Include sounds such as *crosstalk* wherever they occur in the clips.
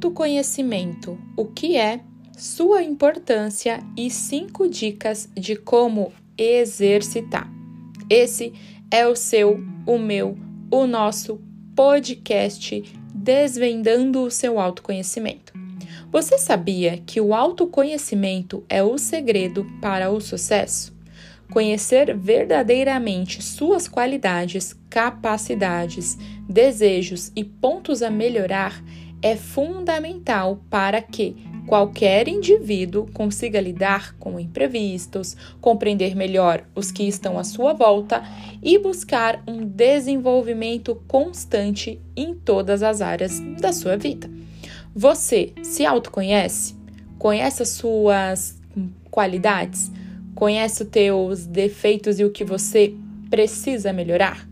Autoconhecimento: o que é, sua importância e cinco dicas de como exercitar. Esse é o seu, o meu, o nosso podcast Desvendando o seu autoconhecimento. Você sabia que o autoconhecimento é o segredo para o sucesso? Conhecer verdadeiramente suas qualidades, capacidades, desejos e pontos a melhorar é fundamental para que qualquer indivíduo consiga lidar com imprevistos, compreender melhor os que estão à sua volta e buscar um desenvolvimento constante em todas as áreas da sua vida. Você se autoconhece? Conhece as suas qualidades? Conhece os teus defeitos e o que você precisa melhorar?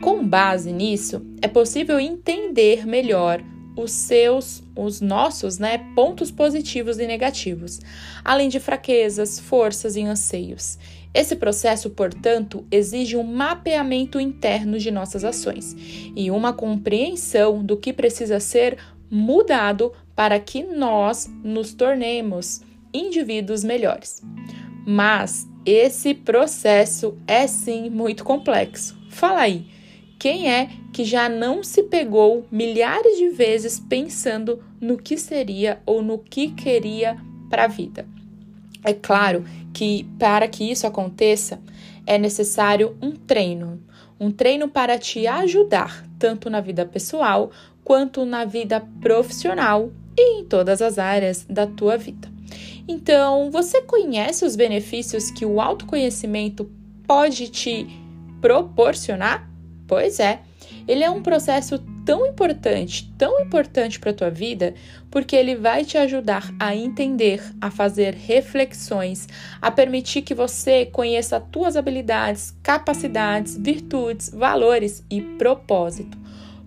Com base nisso, é possível entender melhor os seus, os nossos, né, pontos positivos e negativos, além de fraquezas, forças e anseios. Esse processo, portanto, exige um mapeamento interno de nossas ações e uma compreensão do que precisa ser mudado para que nós nos tornemos indivíduos melhores. Mas esse processo é sim muito complexo. Fala aí, quem é que já não se pegou milhares de vezes pensando no que seria ou no que queria para a vida? É claro que para que isso aconteça é necessário um treino, um treino para te ajudar tanto na vida pessoal quanto na vida profissional e em todas as áreas da tua vida. Então, você conhece os benefícios que o autoconhecimento pode te proporcionar? Pois é, ele é um processo tão importante, tão importante para a tua vida, porque ele vai te ajudar a entender, a fazer reflexões, a permitir que você conheça as tuas habilidades, capacidades, virtudes, valores e propósito.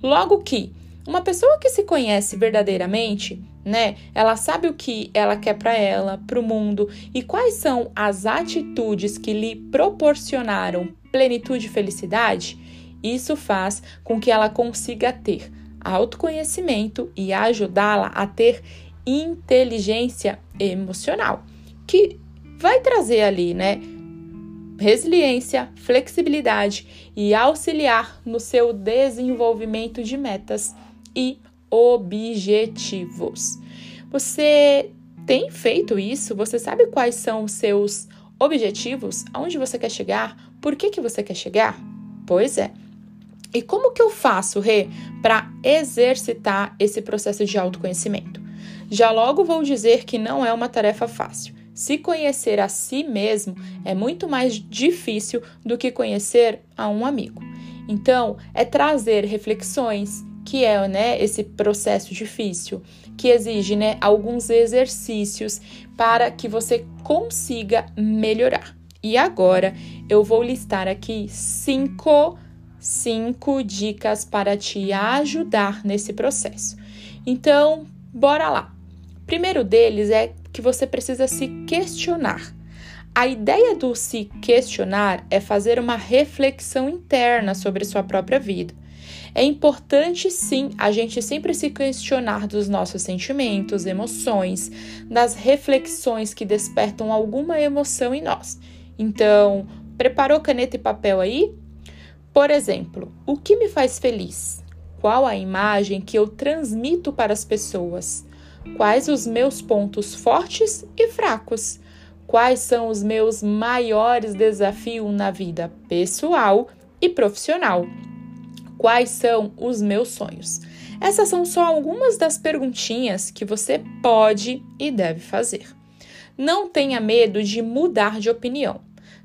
Logo que uma pessoa que se conhece verdadeiramente, né? Ela sabe o que ela quer para ela, para o mundo e quais são as atitudes que lhe proporcionaram plenitude e felicidade isso faz com que ela consiga ter autoconhecimento e ajudá-la a ter inteligência emocional, que vai trazer ali, né, resiliência, flexibilidade e auxiliar no seu desenvolvimento de metas e objetivos. Você tem feito isso? Você sabe quais são os seus objetivos? Aonde você quer chegar? Por que, que você quer chegar? Pois é, e como que eu faço, Rê, para exercitar esse processo de autoconhecimento? Já logo vou dizer que não é uma tarefa fácil. Se conhecer a si mesmo é muito mais difícil do que conhecer a um amigo. Então, é trazer reflexões, que é né, esse processo difícil, que exige né, alguns exercícios para que você consiga melhorar. E agora eu vou listar aqui cinco cinco dicas para te ajudar nesse processo. Então, bora lá. Primeiro deles é que você precisa se questionar. A ideia do se questionar é fazer uma reflexão interna sobre sua própria vida. É importante sim a gente sempre se questionar dos nossos sentimentos, emoções, das reflexões que despertam alguma emoção em nós. Então, preparou caneta e papel aí? Por exemplo, o que me faz feliz? Qual a imagem que eu transmito para as pessoas? Quais os meus pontos fortes e fracos? Quais são os meus maiores desafios na vida pessoal e profissional? Quais são os meus sonhos? Essas são só algumas das perguntinhas que você pode e deve fazer. Não tenha medo de mudar de opinião.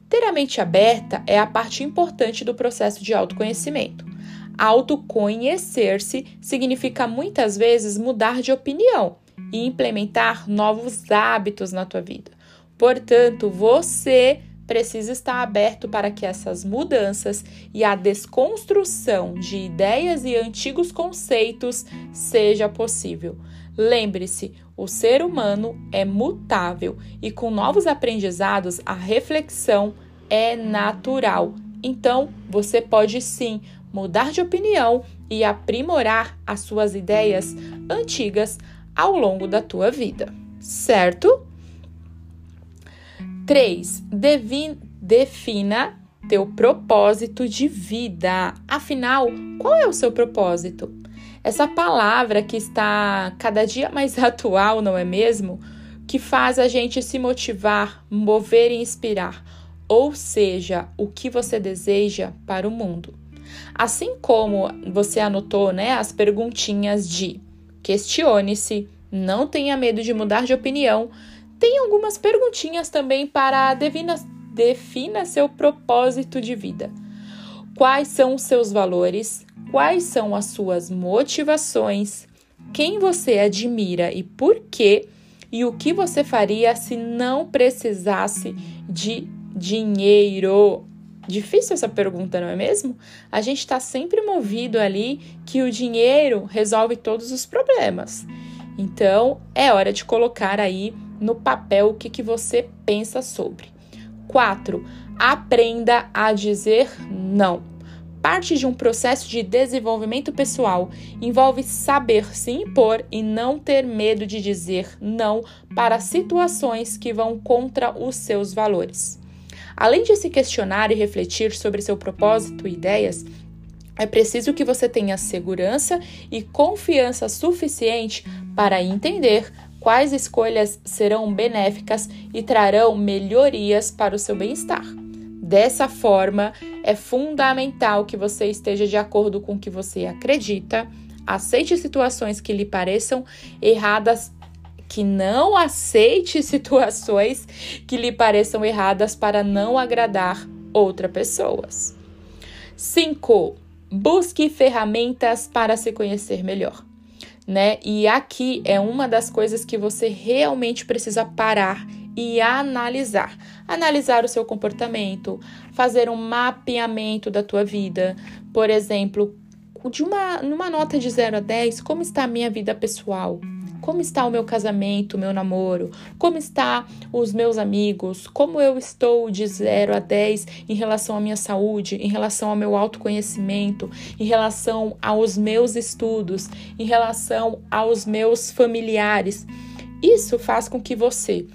Ter a mente aberta é a parte importante do processo de autoconhecimento. Autoconhecer-se significa muitas vezes mudar de opinião e implementar novos hábitos na tua vida. Portanto, você precisa estar aberto para que essas mudanças e a desconstrução de ideias e antigos conceitos seja possível. Lembre-se, o ser humano é mutável e com novos aprendizados a reflexão é natural. Então, você pode sim mudar de opinião e aprimorar as suas ideias antigas ao longo da tua vida, certo? 3. Defina teu propósito de vida. Afinal, qual é o seu propósito? Essa palavra que está cada dia mais *laughs* atual, não é mesmo? Que faz a gente se motivar, mover e inspirar. Ou seja, o que você deseja para o mundo. Assim como você anotou, né, as perguntinhas de questione-se, não tenha medo de mudar de opinião. Tem algumas perguntinhas também para defina, defina seu propósito de vida. Quais são os seus valores? Quais são as suas motivações? Quem você admira e por quê? E o que você faria se não precisasse de dinheiro? Difícil essa pergunta, não é mesmo? A gente está sempre movido ali que o dinheiro resolve todos os problemas. Então, é hora de colocar aí no papel o que, que você pensa sobre. 4. Aprenda a dizer não. Parte de um processo de desenvolvimento pessoal envolve saber se impor e não ter medo de dizer não para situações que vão contra os seus valores. Além de se questionar e refletir sobre seu propósito e ideias, é preciso que você tenha segurança e confiança suficiente para entender quais escolhas serão benéficas e trarão melhorias para o seu bem-estar. Dessa forma, é fundamental que você esteja de acordo com o que você acredita, aceite situações que lhe pareçam erradas, que não aceite *laughs* situações que lhe pareçam erradas para não agradar outras pessoas. 5. Busque ferramentas para se conhecer melhor, né? E aqui é uma das coisas que você realmente precisa parar e analisar. Analisar o seu comportamento, fazer um mapeamento da tua vida. Por exemplo, de uma numa nota de 0 a 10, como está a minha vida pessoal? Como está o meu casamento, o meu namoro? Como está os meus amigos? Como eu estou de 0 a 10 em relação à minha saúde, em relação ao meu autoconhecimento, em relação aos meus estudos, em relação aos meus familiares? Isso faz com que você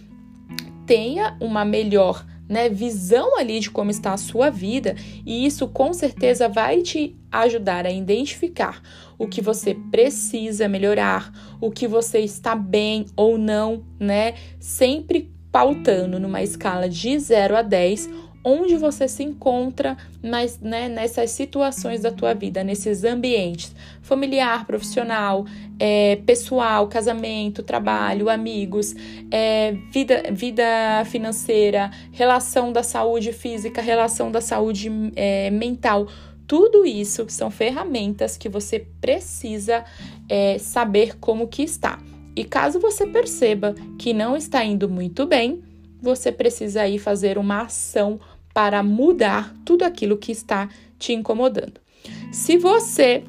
tenha uma melhor né, visão ali de como está a sua vida, e isso com certeza vai te ajudar a identificar o que você precisa melhorar, o que você está bem ou não, né? Sempre pautando numa escala de 0 a 10 onde você se encontra nas, né, nessas situações da tua vida, nesses ambientes familiar, profissional, é, pessoal, casamento, trabalho, amigos, é, vida, vida financeira, relação da saúde física, relação da saúde é, mental. Tudo isso são ferramentas que você precisa é, saber como que está. E caso você perceba que não está indo muito bem, você precisa aí fazer uma ação para mudar tudo aquilo que está te incomodando. Se você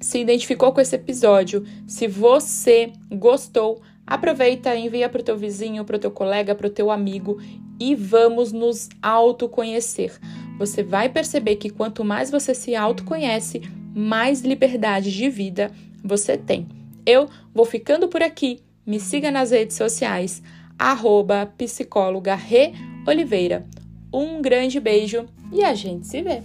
se identificou com esse episódio, se você gostou, aproveita, envia para o teu vizinho, para o teu colega, para o teu amigo e vamos nos autoconhecer. Você vai perceber que quanto mais você se autoconhece, mais liberdade de vida você tem. Eu vou ficando por aqui. Me siga nas redes sociais, arroba psicóloga Re Oliveira. Um grande beijo e a gente se vê!